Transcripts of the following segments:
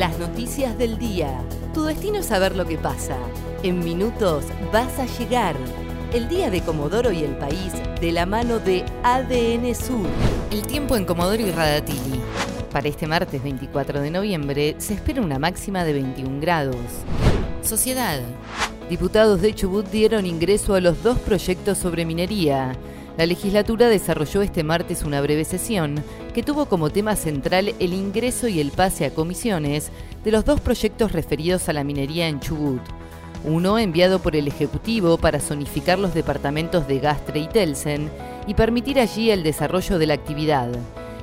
Las noticias del día. Tu destino es saber lo que pasa. En minutos vas a llegar. El día de Comodoro y el país de la mano de ADN Sur. El tiempo en Comodoro y Radatili. Para este martes 24 de noviembre se espera una máxima de 21 grados. Sociedad. Diputados de Chubut dieron ingreso a los dos proyectos sobre minería. La legislatura desarrolló este martes una breve sesión que tuvo como tema central el ingreso y el pase a comisiones de los dos proyectos referidos a la minería en Chubut. Uno enviado por el Ejecutivo para zonificar los departamentos de Gastre y Telsen y permitir allí el desarrollo de la actividad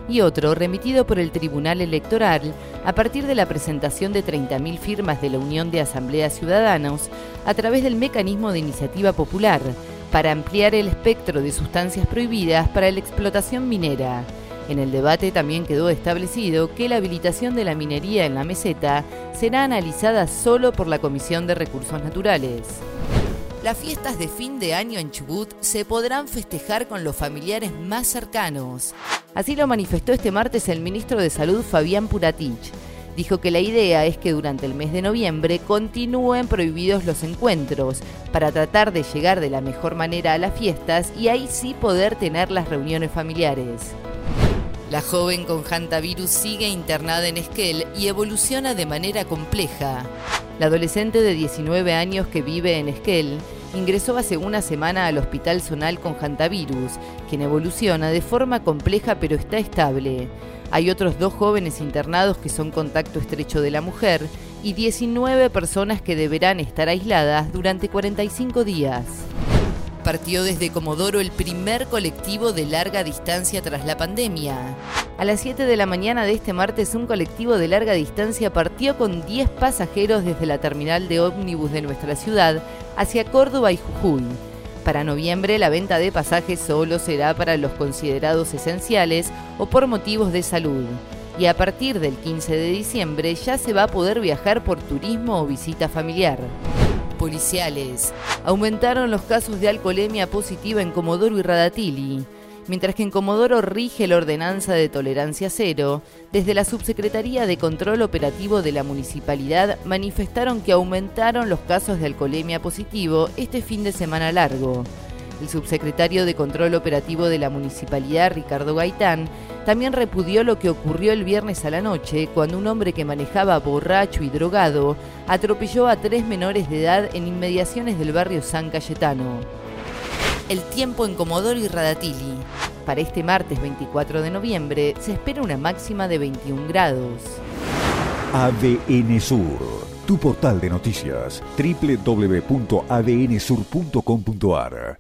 y otro remitido por el Tribunal Electoral a partir de la presentación de 30.000 firmas de la Unión de Asambleas Ciudadanos a través del mecanismo de iniciativa popular para ampliar el espectro de sustancias prohibidas para la explotación minera. En el debate también quedó establecido que la habilitación de la minería en la meseta será analizada solo por la Comisión de Recursos Naturales. Las fiestas de fin de año en Chubut se podrán festejar con los familiares más cercanos. Así lo manifestó este martes el ministro de Salud Fabián Puratich. Dijo que la idea es que durante el mes de noviembre continúen prohibidos los encuentros para tratar de llegar de la mejor manera a las fiestas y ahí sí poder tener las reuniones familiares. La joven con hantavirus sigue internada en Esquel y evoluciona de manera compleja. La adolescente de 19 años que vive en Esquel ingresó hace una semana al Hospital Zonal con hantavirus, quien evoluciona de forma compleja pero está estable. Hay otros dos jóvenes internados que son contacto estrecho de la mujer y 19 personas que deberán estar aisladas durante 45 días partió desde Comodoro el primer colectivo de larga distancia tras la pandemia. A las 7 de la mañana de este martes, un colectivo de larga distancia partió con 10 pasajeros desde la terminal de ómnibus de nuestra ciudad hacia Córdoba y Jujuy. Para noviembre, la venta de pasajes solo será para los considerados esenciales o por motivos de salud. Y a partir del 15 de diciembre ya se va a poder viajar por turismo o visita familiar policiales. Aumentaron los casos de alcoholemia positiva en Comodoro y Radatili. Mientras que en Comodoro rige la ordenanza de tolerancia cero, desde la Subsecretaría de Control Operativo de la Municipalidad manifestaron que aumentaron los casos de alcoholemia positivo este fin de semana largo. El subsecretario de Control Operativo de la Municipalidad, Ricardo Gaitán, también repudió lo que ocurrió el viernes a la noche, cuando un hombre que manejaba borracho y drogado atropelló a tres menores de edad en inmediaciones del barrio San Cayetano. El tiempo en Comodoro y Radatili. Para este martes 24 de noviembre se espera una máxima de 21 grados. ADN Sur, tu portal de noticias, www.adnsur.com.ar